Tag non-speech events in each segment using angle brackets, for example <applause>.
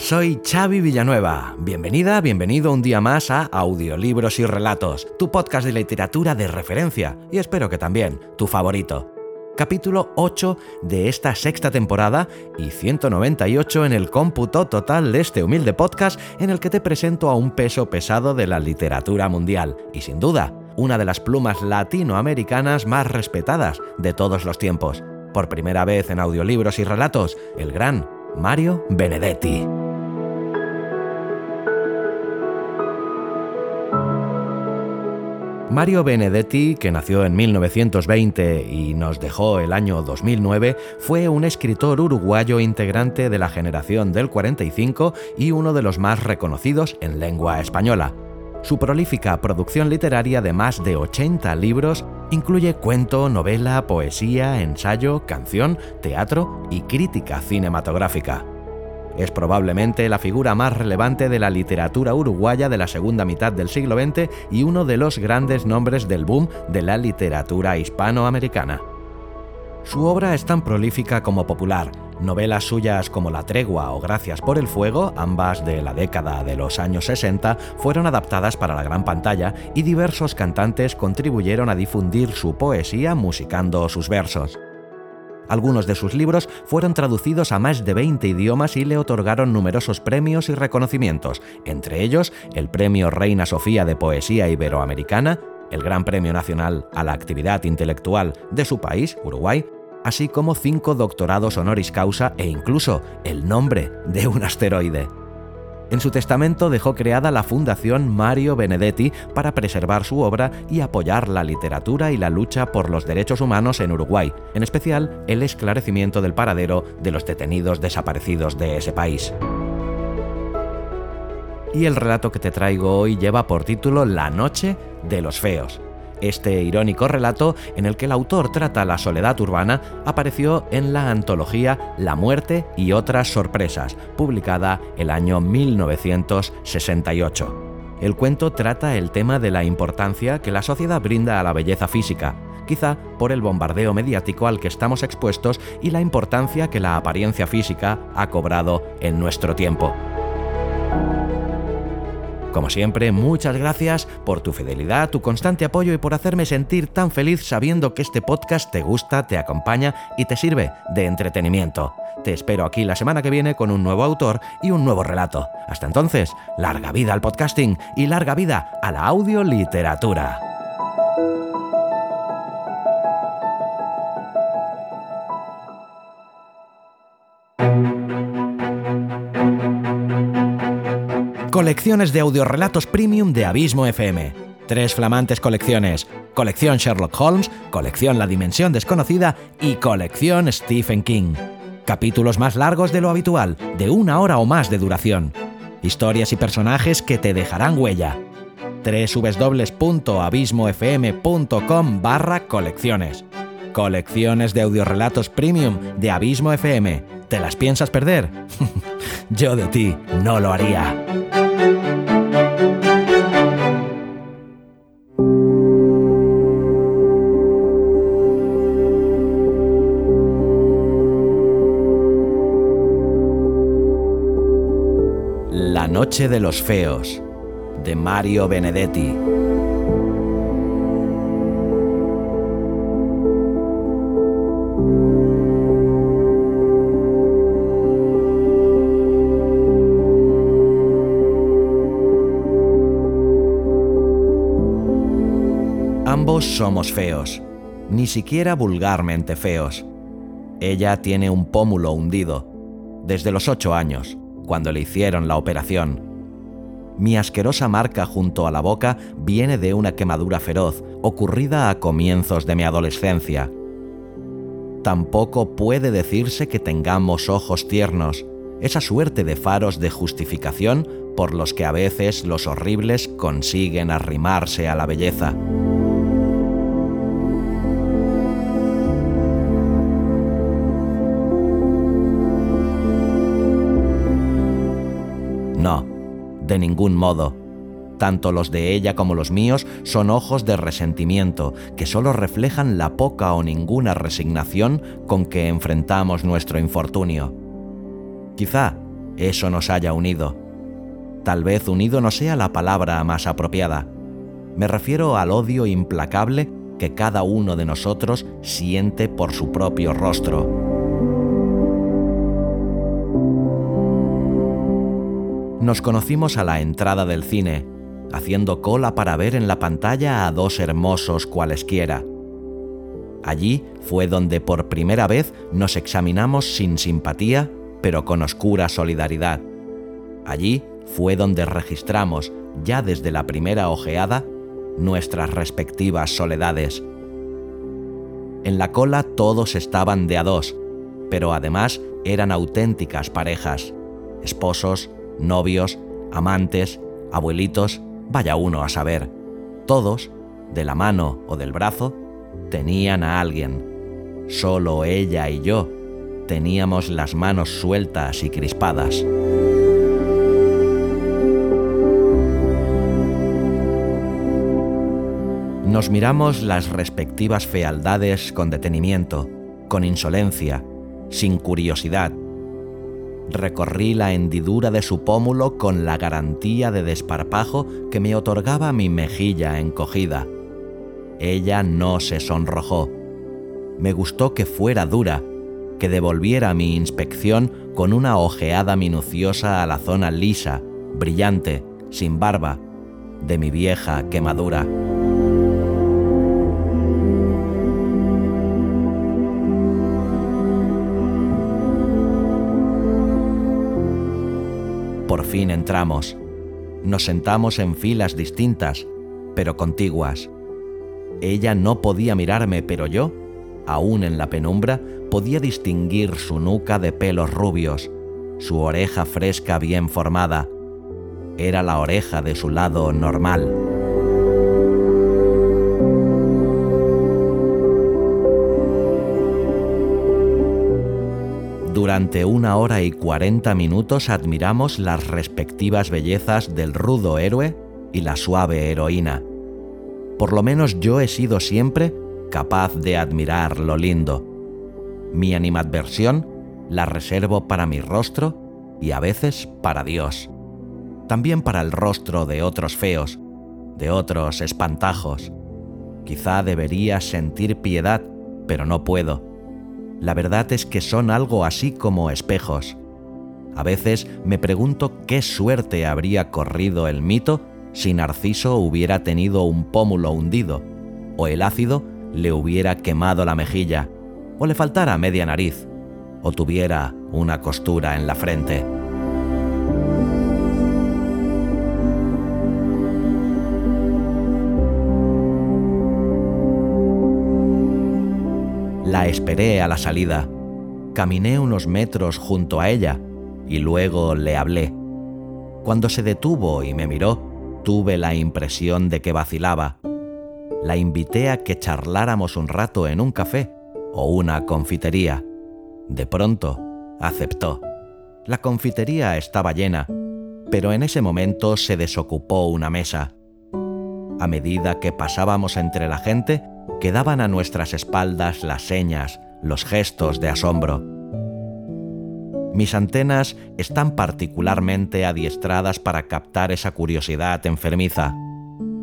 Soy Xavi Villanueva. Bienvenida, bienvenido un día más a Audiolibros y Relatos, tu podcast de literatura de referencia y espero que también tu favorito. Capítulo 8 de esta sexta temporada y 198 en el cómputo total de este humilde podcast en el que te presento a un peso pesado de la literatura mundial y sin duda una de las plumas latinoamericanas más respetadas de todos los tiempos. Por primera vez en audiolibros y relatos, el gran Mario Benedetti. Mario Benedetti, que nació en 1920 y nos dejó el año 2009, fue un escritor uruguayo integrante de la generación del 45 y uno de los más reconocidos en lengua española. Su prolífica producción literaria de más de 80 libros incluye cuento, novela, poesía, ensayo, canción, teatro y crítica cinematográfica. Es probablemente la figura más relevante de la literatura uruguaya de la segunda mitad del siglo XX y uno de los grandes nombres del boom de la literatura hispanoamericana. Su obra es tan prolífica como popular. Novelas suyas como La Tregua o Gracias por el Fuego, ambas de la década de los años 60, fueron adaptadas para la gran pantalla y diversos cantantes contribuyeron a difundir su poesía musicando sus versos. Algunos de sus libros fueron traducidos a más de 20 idiomas y le otorgaron numerosos premios y reconocimientos, entre ellos el Premio Reina Sofía de Poesía Iberoamericana, el Gran Premio Nacional a la Actividad Intelectual de su país, Uruguay, así como cinco doctorados honoris causa e incluso el nombre de un asteroide. En su testamento dejó creada la Fundación Mario Benedetti para preservar su obra y apoyar la literatura y la lucha por los derechos humanos en Uruguay, en especial el esclarecimiento del paradero de los detenidos desaparecidos de ese país. Y el relato que te traigo hoy lleva por título La Noche de los Feos. Este irónico relato, en el que el autor trata la soledad urbana, apareció en la antología La muerte y otras sorpresas, publicada el año 1968. El cuento trata el tema de la importancia que la sociedad brinda a la belleza física, quizá por el bombardeo mediático al que estamos expuestos y la importancia que la apariencia física ha cobrado en nuestro tiempo. Como siempre, muchas gracias por tu fidelidad, tu constante apoyo y por hacerme sentir tan feliz sabiendo que este podcast te gusta, te acompaña y te sirve de entretenimiento. Te espero aquí la semana que viene con un nuevo autor y un nuevo relato. Hasta entonces, larga vida al podcasting y larga vida a la audioliteratura. Colecciones de audiorelatos premium de Abismo FM. Tres flamantes colecciones. Colección Sherlock Holmes, colección La Dimensión Desconocida y colección Stephen King. Capítulos más largos de lo habitual, de una hora o más de duración. Historias y personajes que te dejarán huella. www.abismofm.com barra colecciones. Colecciones de audiorelatos premium de Abismo FM. ¿Te las piensas perder? <laughs> Yo de ti no lo haría. La Noche de los Feos, de Mario Benedetti. Ambos somos feos, ni siquiera vulgarmente feos. Ella tiene un pómulo hundido, desde los ocho años, cuando le hicieron la operación. Mi asquerosa marca junto a la boca viene de una quemadura feroz ocurrida a comienzos de mi adolescencia. Tampoco puede decirse que tengamos ojos tiernos, esa suerte de faros de justificación por los que a veces los horribles consiguen arrimarse a la belleza. De ningún modo. Tanto los de ella como los míos son ojos de resentimiento que solo reflejan la poca o ninguna resignación con que enfrentamos nuestro infortunio. Quizá eso nos haya unido. Tal vez unido no sea la palabra más apropiada. Me refiero al odio implacable que cada uno de nosotros siente por su propio rostro. Nos conocimos a la entrada del cine, haciendo cola para ver en la pantalla a dos hermosos cualesquiera. Allí fue donde por primera vez nos examinamos sin simpatía, pero con oscura solidaridad. Allí fue donde registramos, ya desde la primera ojeada, nuestras respectivas soledades. En la cola todos estaban de a dos, pero además eran auténticas parejas, esposos, novios, amantes, abuelitos vaya uno a saber, todos, de la mano o del brazo, tenían a alguien. Solo ella y yo teníamos las manos sueltas y crispadas. Nos miramos las respectivas fealdades con detenimiento, con insolencia, sin curiosidad, recorrí la hendidura de su pómulo con la garantía de desparpajo que me otorgaba mi mejilla encogida. Ella no se sonrojó. Me gustó que fuera dura, que devolviera mi inspección con una ojeada minuciosa a la zona lisa, brillante, sin barba, de mi vieja quemadura. Entramos. Nos sentamos en filas distintas, pero contiguas. Ella no podía mirarme, pero yo, aún en la penumbra, podía distinguir su nuca de pelos rubios, su oreja fresca bien formada. Era la oreja de su lado normal. Durante una hora y cuarenta minutos admiramos las respectivas bellezas del rudo héroe y la suave heroína. Por lo menos yo he sido siempre capaz de admirar lo lindo. Mi animadversión la reservo para mi rostro y a veces para Dios. También para el rostro de otros feos, de otros espantajos. Quizá debería sentir piedad, pero no puedo la verdad es que son algo así como espejos. A veces me pregunto qué suerte habría corrido el mito si Narciso hubiera tenido un pómulo hundido, o el ácido le hubiera quemado la mejilla, o le faltara media nariz, o tuviera una costura en la frente. La esperé a la salida. Caminé unos metros junto a ella y luego le hablé. Cuando se detuvo y me miró, tuve la impresión de que vacilaba. La invité a que charláramos un rato en un café o una confitería. De pronto, aceptó. La confitería estaba llena, pero en ese momento se desocupó una mesa. A medida que pasábamos entre la gente, quedaban a nuestras espaldas las señas, los gestos de asombro. Mis antenas están particularmente adiestradas para captar esa curiosidad enfermiza,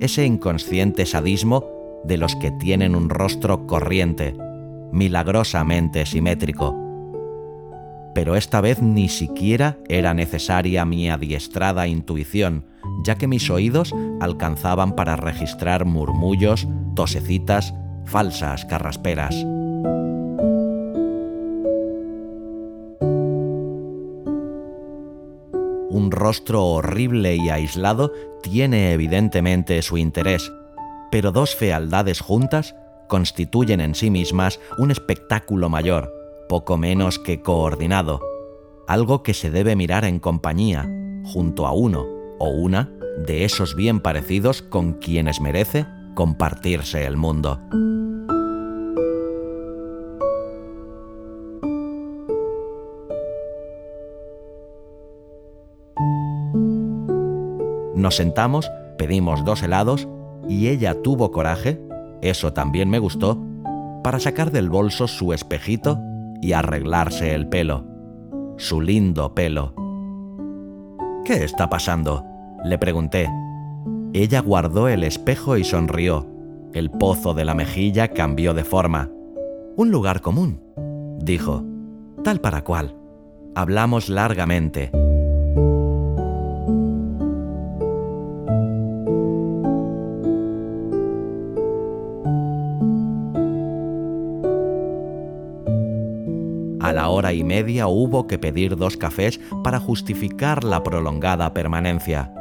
ese inconsciente sadismo de los que tienen un rostro corriente, milagrosamente simétrico. Pero esta vez ni siquiera era necesaria mi adiestrada intuición, ya que mis oídos alcanzaban para registrar murmullos, tosecitas, falsas carrasperas. Un rostro horrible y aislado tiene evidentemente su interés, pero dos fealdades juntas constituyen en sí mismas un espectáculo mayor, poco menos que coordinado, algo que se debe mirar en compañía, junto a uno o una de esos bien parecidos con quienes merece compartirse el mundo. Nos sentamos, pedimos dos helados y ella tuvo coraje, eso también me gustó, para sacar del bolso su espejito y arreglarse el pelo, su lindo pelo. ¿Qué está pasando? Le pregunté. Ella guardó el espejo y sonrió. El pozo de la mejilla cambió de forma. Un lugar común, dijo. Tal para cual. Hablamos largamente. Y media hubo que pedir dos cafés para justificar la prolongada permanencia.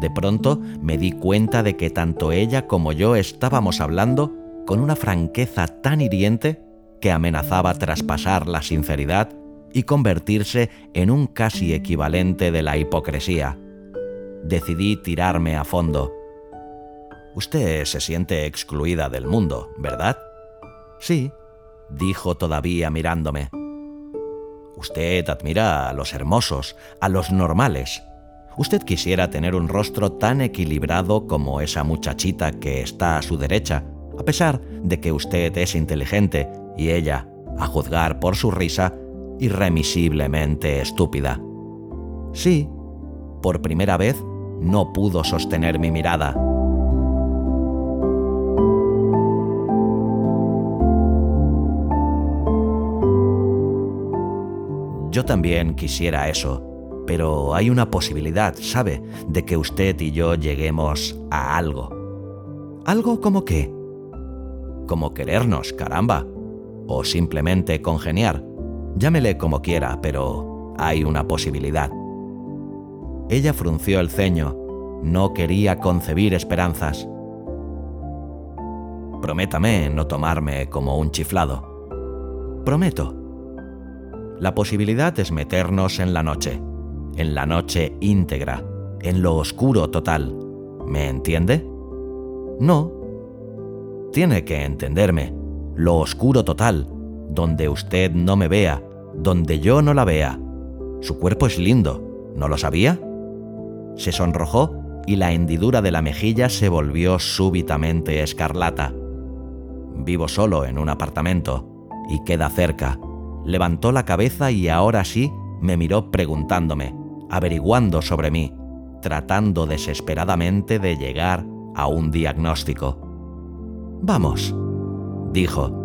De pronto me di cuenta de que tanto ella como yo estábamos hablando con una franqueza tan hiriente que amenazaba traspasar la sinceridad y convertirse en un casi equivalente de la hipocresía. Decidí tirarme a fondo. Usted se siente excluida del mundo, ¿verdad? Sí, dijo todavía mirándome. Usted admira a los hermosos, a los normales. Usted quisiera tener un rostro tan equilibrado como esa muchachita que está a su derecha, a pesar de que usted es inteligente y ella, a juzgar por su risa, irremisiblemente estúpida. Sí, por primera vez no pudo sostener mi mirada. Yo también quisiera eso, pero hay una posibilidad, ¿sabe?, de que usted y yo lleguemos a algo. ¿Algo como qué? Como querernos, caramba. O simplemente congeniar. Llámele como quiera, pero hay una posibilidad. Ella frunció el ceño. No quería concebir esperanzas. Prométame no tomarme como un chiflado. Prometo. La posibilidad es meternos en la noche, en la noche íntegra, en lo oscuro total. ¿Me entiende? No. Tiene que entenderme. Lo oscuro total, donde usted no me vea, donde yo no la vea. Su cuerpo es lindo, ¿no lo sabía? Se sonrojó y la hendidura de la mejilla se volvió súbitamente escarlata. Vivo solo en un apartamento y queda cerca levantó la cabeza y ahora sí me miró preguntándome, averiguando sobre mí, tratando desesperadamente de llegar a un diagnóstico. Vamos, dijo.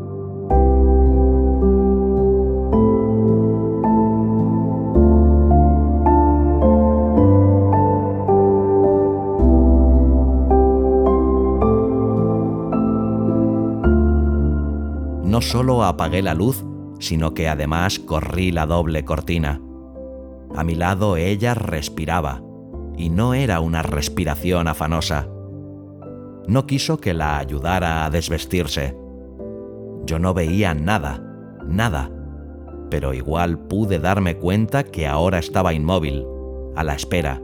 No solo apagué la luz, sino que además corrí la doble cortina. A mi lado ella respiraba, y no era una respiración afanosa. No quiso que la ayudara a desvestirse. Yo no veía nada, nada, pero igual pude darme cuenta que ahora estaba inmóvil, a la espera.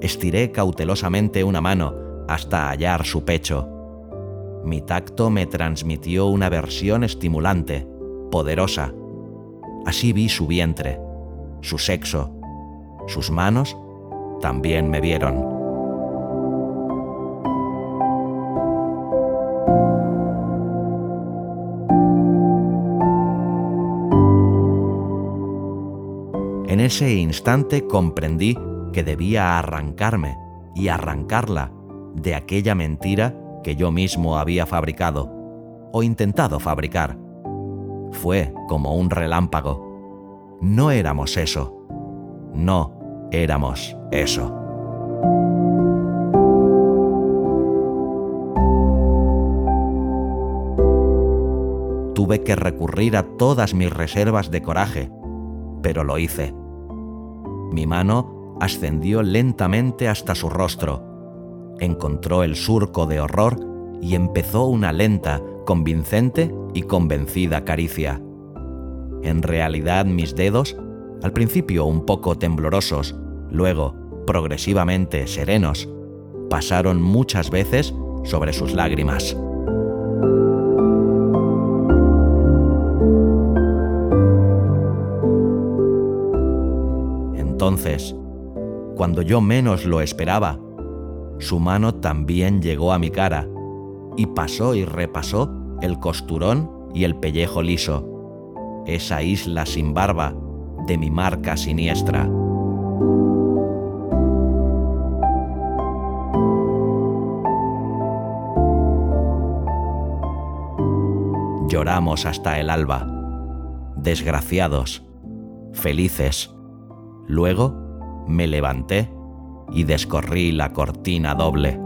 Estiré cautelosamente una mano hasta hallar su pecho. Mi tacto me transmitió una versión estimulante poderosa. Así vi su vientre, su sexo, sus manos también me vieron. En ese instante comprendí que debía arrancarme y arrancarla de aquella mentira que yo mismo había fabricado o intentado fabricar fue como un relámpago. No éramos eso. No éramos eso. Tuve que recurrir a todas mis reservas de coraje, pero lo hice. Mi mano ascendió lentamente hasta su rostro, encontró el surco de horror y empezó una lenta, convincente y convencida caricia. En realidad mis dedos, al principio un poco temblorosos, luego progresivamente serenos, pasaron muchas veces sobre sus lágrimas. Entonces, cuando yo menos lo esperaba, su mano también llegó a mi cara y pasó y repasó el costurón y el pellejo liso, esa isla sin barba de mi marca siniestra. Lloramos hasta el alba, desgraciados, felices. Luego me levanté y descorrí la cortina doble.